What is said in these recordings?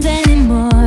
friends anymore.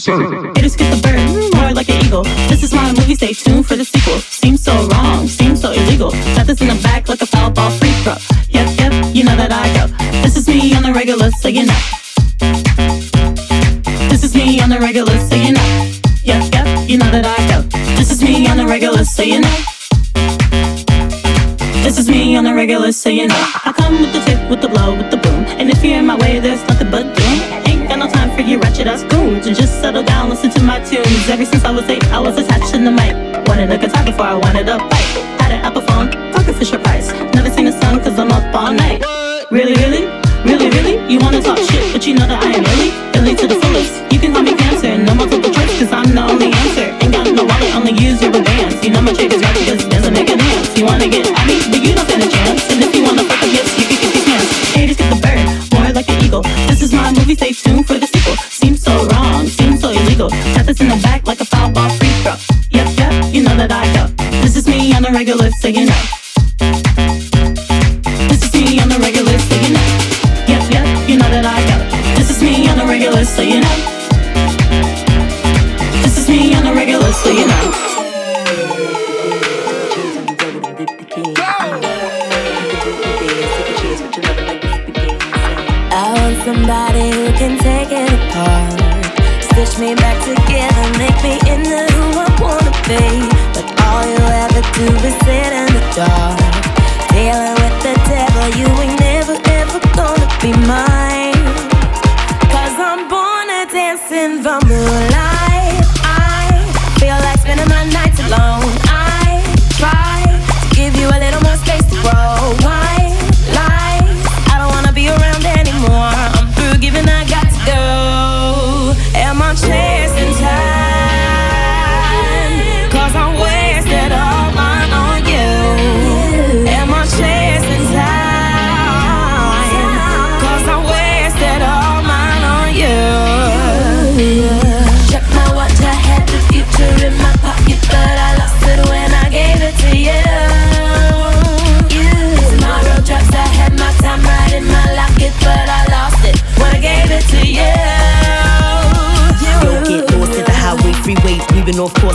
Sorry. shit I screw. Just settle down, listen to my tunes? Ever since I was eight, I was attached to the mic. Wanted a guitar before I wanted a bike.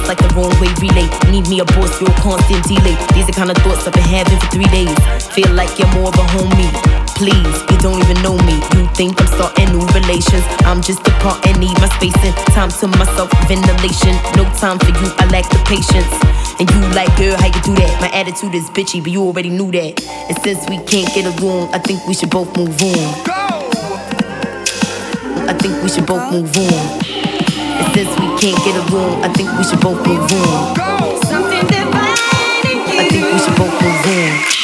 Like the wrong way relay. Need me a boss, you're constant delay. These are kind of thoughts I've been having for three days. Feel like you're more of a homie. Please, you don't even know me. You think I'm starting new relations. I'm just apart and need my space and time to myself, ventilation. No time for you, I lack the patience. And you like, girl, how you do that? My attitude is bitchy, but you already knew that. And since we can't get along, I think we should both move on. Go! I think we should both move on. And since we can't get a room. I think we should both move in. Something divine in you. I think we should both move in.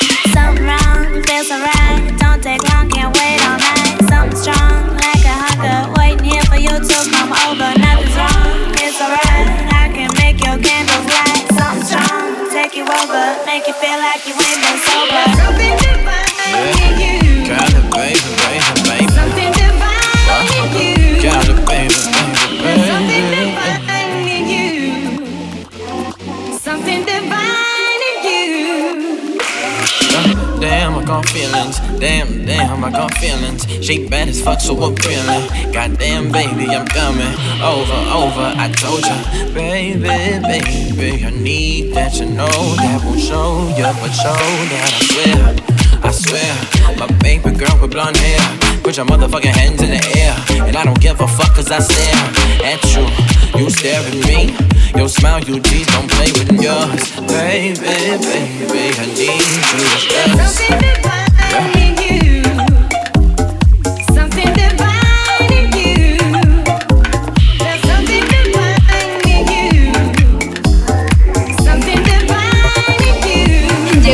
Damn, damn, I got feelings. She bad as fuck, so appealing. Goddamn, baby, I'm coming over, over. I told ya, baby, baby, I need that you know that won't show ya, but show that I swear, I swear. My baby girl with blonde hair, put your motherfucking hands in the air, and I don't give a fuck 'cause I stare at you. You stare at me, your smile, you tease, don't play with yours, baby, baby. I need you to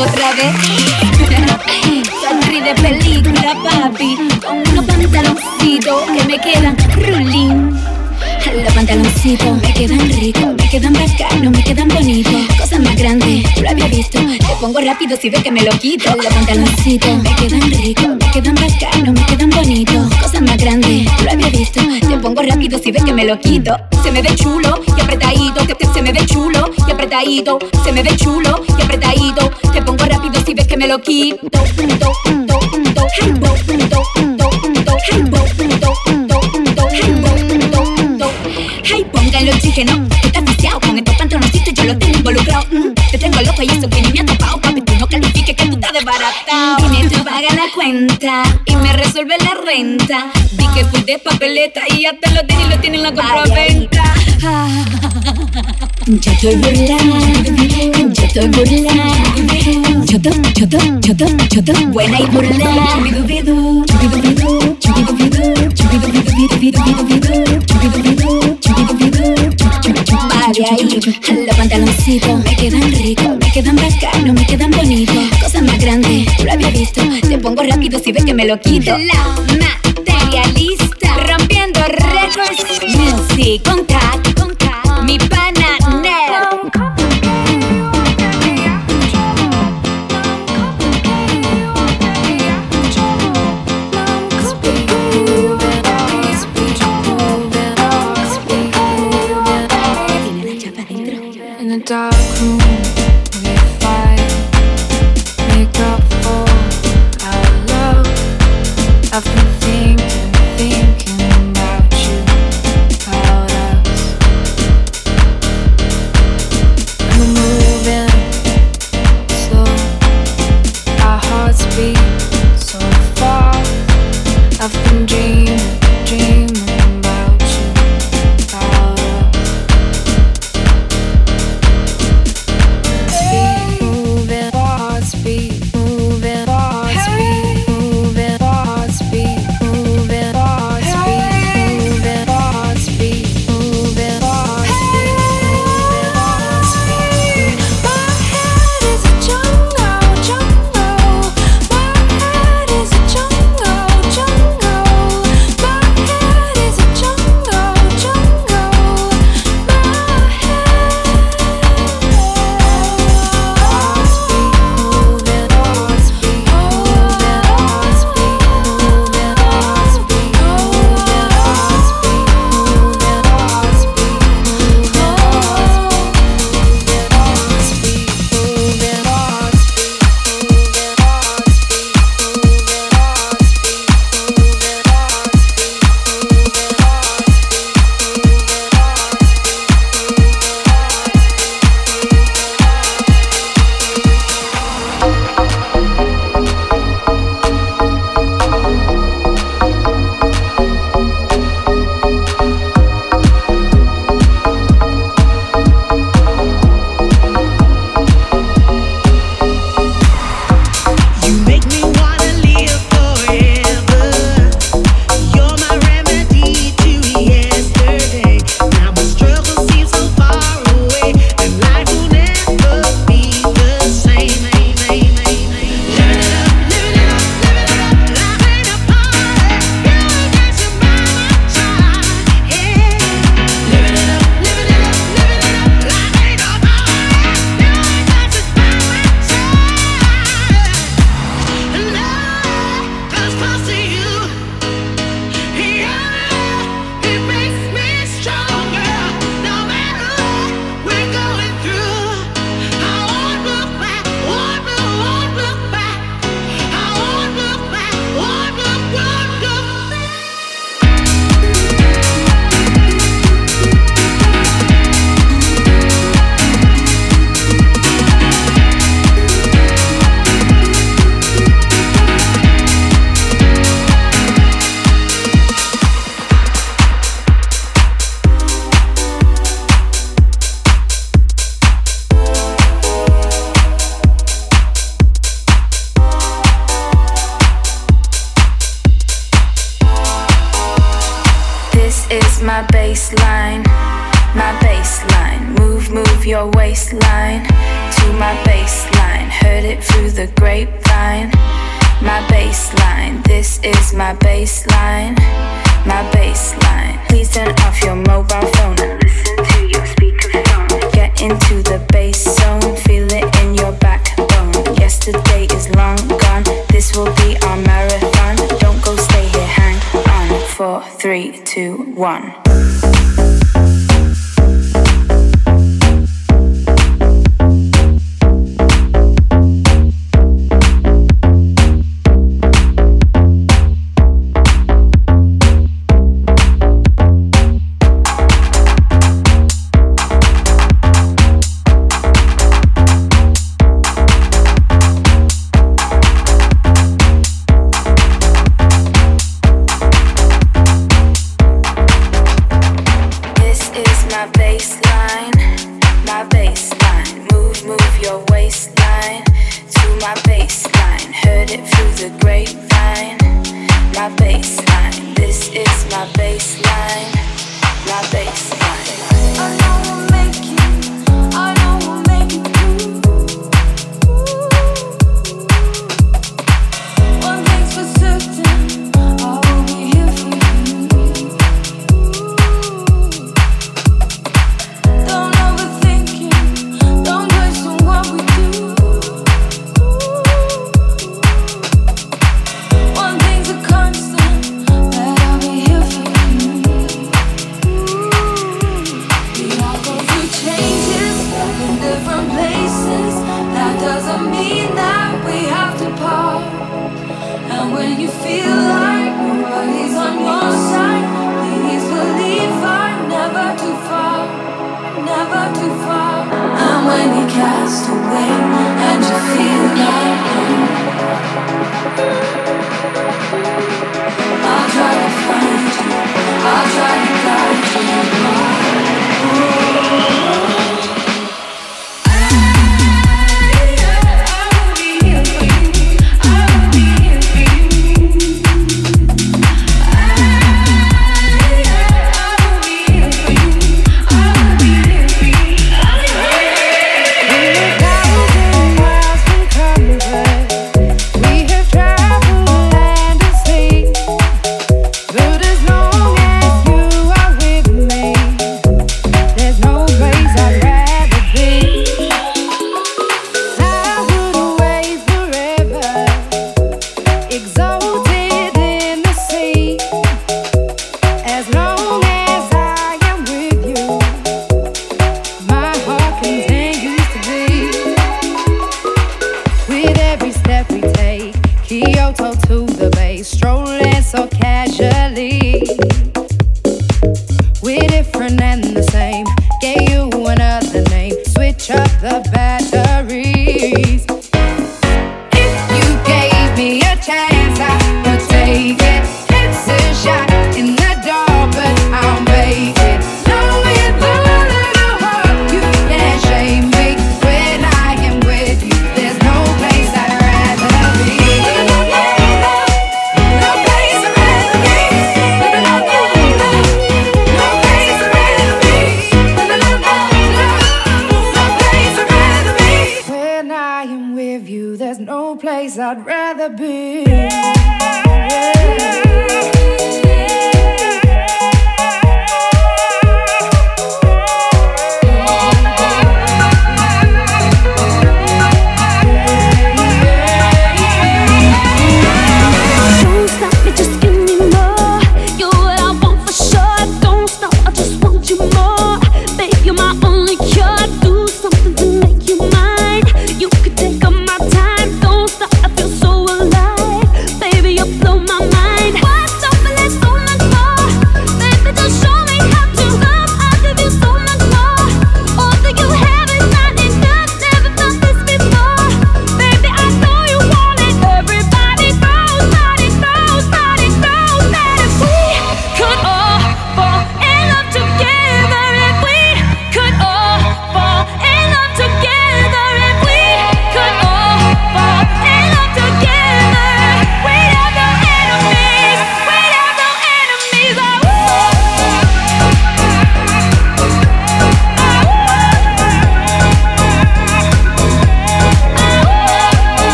otra vez. Salí de película, papi, con unos pantaloncitos que me quedan rulín. Los pantaloncitos me quedan ricos, me quedan bacanos, me quedan bonitos. Cosas más grandes, lo había visto. Te pongo rápido si ves que me lo quito. Los pantaloncitos me quedan ricos, me quedan bacanos, me quedan bonitos. Cosas más grandes, lo había visto. Te pongo rápido si ves que me lo quito. Se me ve chulo y apretadito, te, te, se me ve chulo y apretadito. Se me ve chulo y apretadito. Te pongo rápido si ves que me lo quito. Punto. que no. Estás viciado con estos pantaloncitos, yo lo tengo involucrado. Mm, te tengo loco y eso que ni me ha topado. Papi, tú no califiques que tú estás desbaratado. Dime, tú paga la cuenta y me resuelve la renta. Vi que fui de papeleta y hasta lo tenés y lo tienen la compraventa. Yo estoy burlando, yo estoy burlando. Yo to, yo to, yo to, yo to, buena y burlando. Chubidu, bidu, chubidu, bidu, chubidu, bidu, chubidu, bidu, bidu, bidu, bidu, bidu. Vale ahí, los pantaloncitos me quedan ricos, me quedan bacanos, me quedan bonitos. Cosas más grandes, lo había visto. Te pongo rápido si ves que me lo quito. La materialista,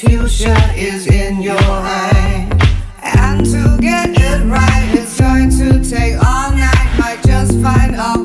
future is in your eye. And to get it right, it's going to take all night. Might just find out.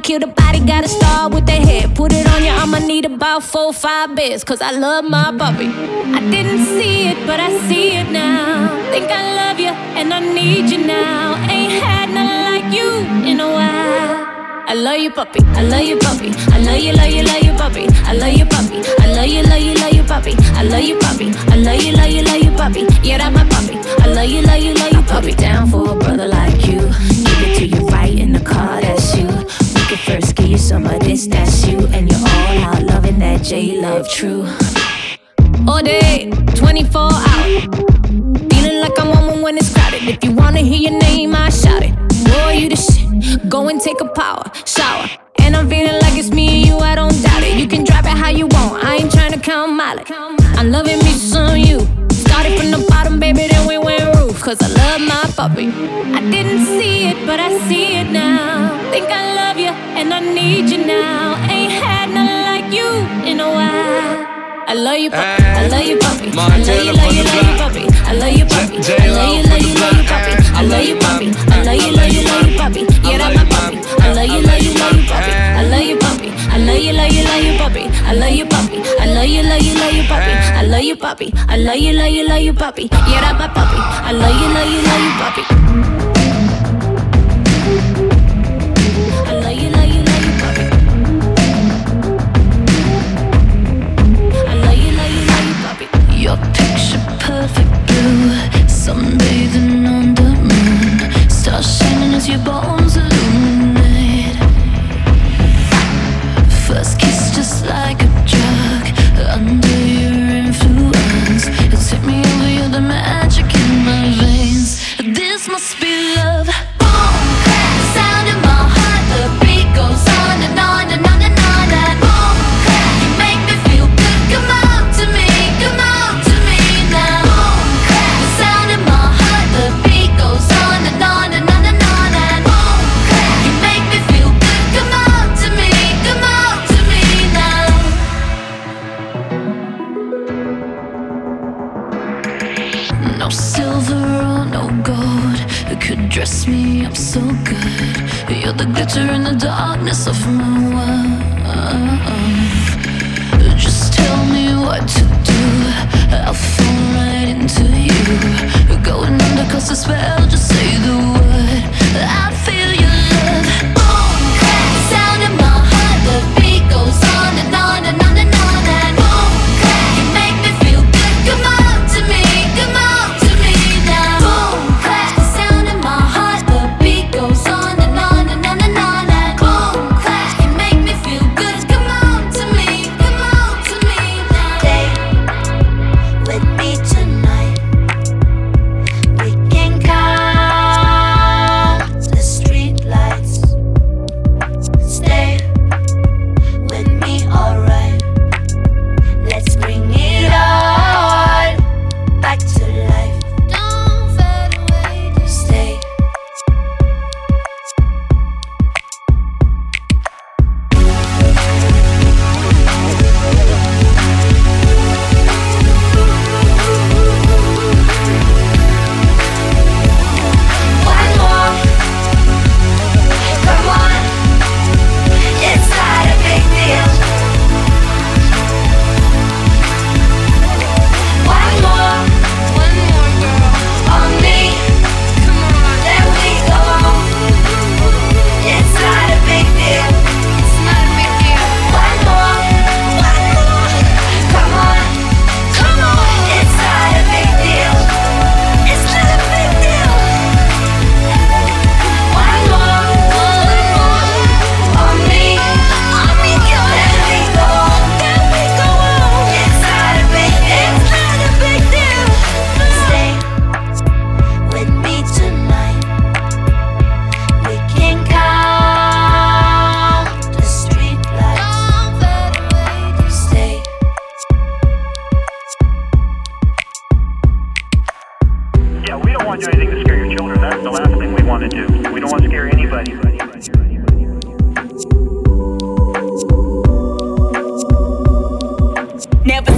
Kill the body, gotta start with the head. Put it on you, I'ma need about four, five bits, cause I love my puppy. I didn't see it, but I see it now. Think I love you, and I need you now. Ain't had nothing like you in a while. I love you, puppy. I love you, puppy. I love you, love you, love you, puppy. I love you, puppy. I love you, love you, love you, puppy. I love you, puppy. I love you, love you, love you, puppy. Yeah, that's my puppy. I love you, love you, love you, puppy. Down for a brother like you. Give it to you right in the car, of this, that's you. And you're all out loving that J Love true. All day, 24 hours. Feeling like I'm on when it's crowded. If you wanna hear your name, I shout it. Boy, you the shit. Go and take a power shower. And I'm feeling like it's me and you, I don't doubt it. You can drive it how you want, I ain't trying to count mileage. I'm loving me some you. Started from the bottom, Cause I love my puppy. I didn't see it, but I see it now. Think I love you, and I need you now. Ain't had nothing like you in a while. I love you, puppy. I love you, puppy. I love you, love you, love you, puppy. I love you, puppy. I love you, love you, love you, puppy. I love you, puppy. I love you, love you, love you, puppy. Yeah, that's my puppy. I love you, love you, love you, puppy. I love you, puppy. I love you, love you, love you, puppy. I love you, puppy. I love you, love you, love you, puppy. I love you, puppy. I love you, love you, love you, puppy. Yeah, that's my puppy. I love you, love you, love you, puppy. Sunbathing on the moon. Stars shining as your bones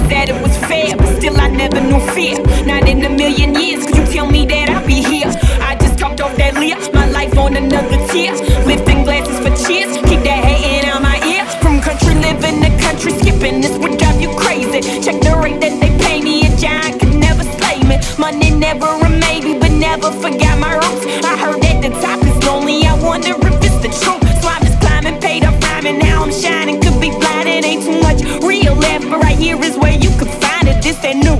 Said it was fair, but still I never knew fear. Not in a million years, could you tell me that I'll be here? I just talked off that lip, my life on another tier. Lifting glasses for cheers, keep that hating out my ear. From country living to country skipping, this would drive you crazy. Check the rate that they pay me, a giant could never slay me. Money never a maybe, but never forgot my roots. I heard that the top is lonely, I wonder if it's the truth. So I'm just climbing, paid off rhyming, now I'm shining. Could be blind, it ain't too but right here is where you can find it. This ain't new,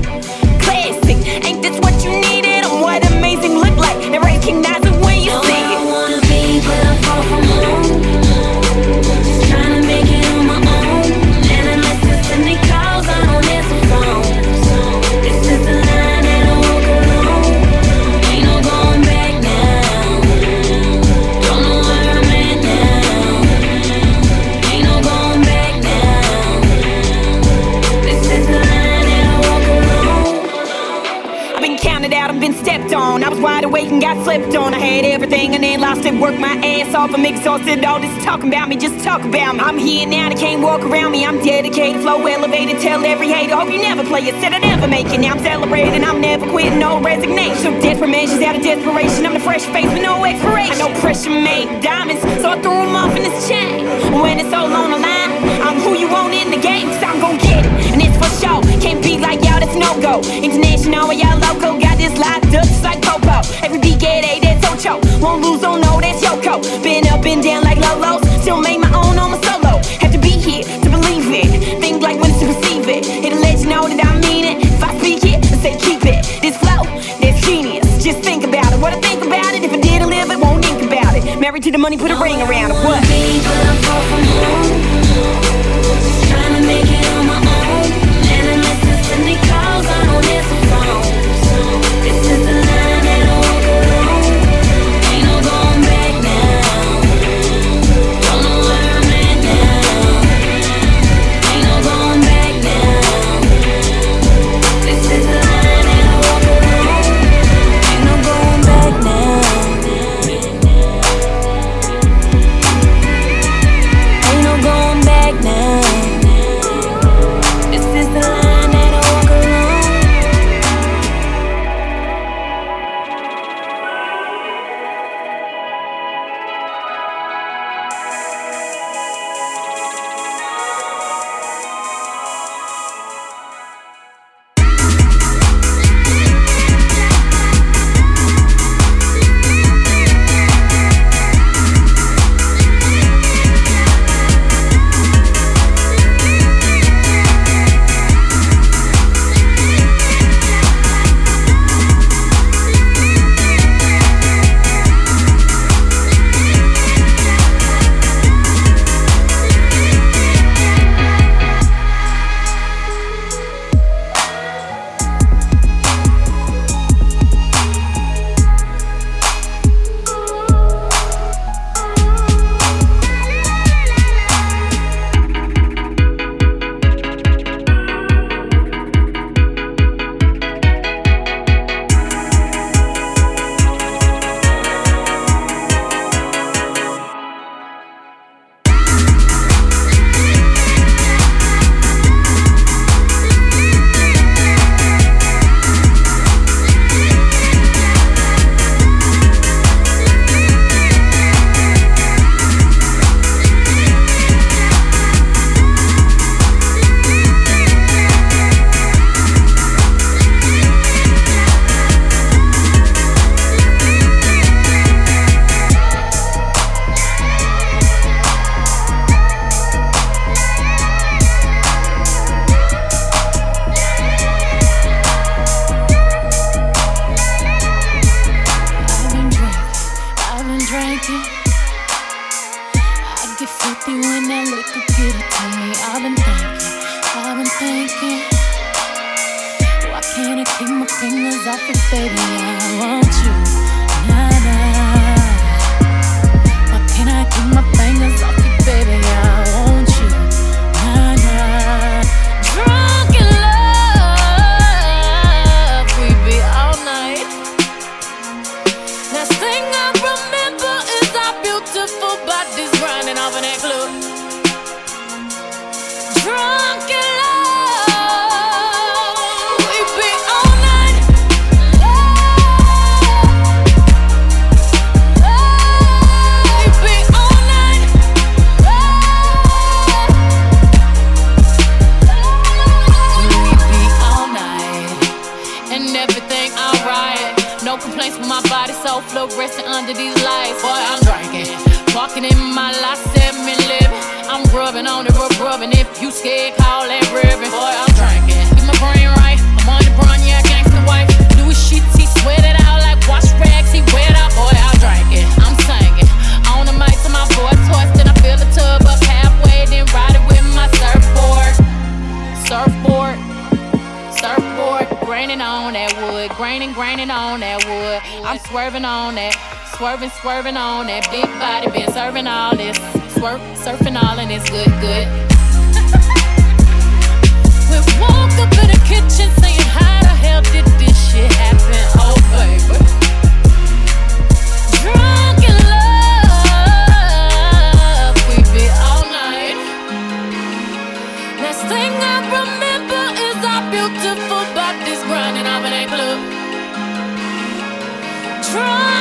slept on. I had everything and then lost it. Worked my ass off. I'm exhausted. All this talking about me, just talk about me. I'm here now, they can't walk around me. I'm dedicated, flow elevated. Tell every hater, hope you never play it. Said I never make it. Now I'm celebrating, I'm never quitting. No resignation. From ashes out of desperation. I'm the fresh face with no expiration. I know pressure made diamonds, so I threw them off in this chain. When it's all on the line, I'm who you want in the game, cause I'm gon' get it. And it's for sure. Can't be like y'all, that's no go. International, y'all loco. Got this locked up just like Popo. Get A, that's Ocho. Won't lose, don't know, that's Yoko. Been up and down like Lolo. Still make my own on my solo. Have to be here to believe it. Think like when to receive it. It'll let you know that I mean it. If I speak it, I say keep it. This flow, that's genius. Just think about it. What I think about it. If I didn't live it, won't think about it. Married to the money, put a ring around it. What? grinding on that wood, grinding, grinding on that wood. I'm swerving on that, swerving, swerving on that. Big body been serving all this, swerve, surfing all and it's good, good. we walk up in the kitchen saying, How the hell did this shit happen? Oh, baby. Drunk try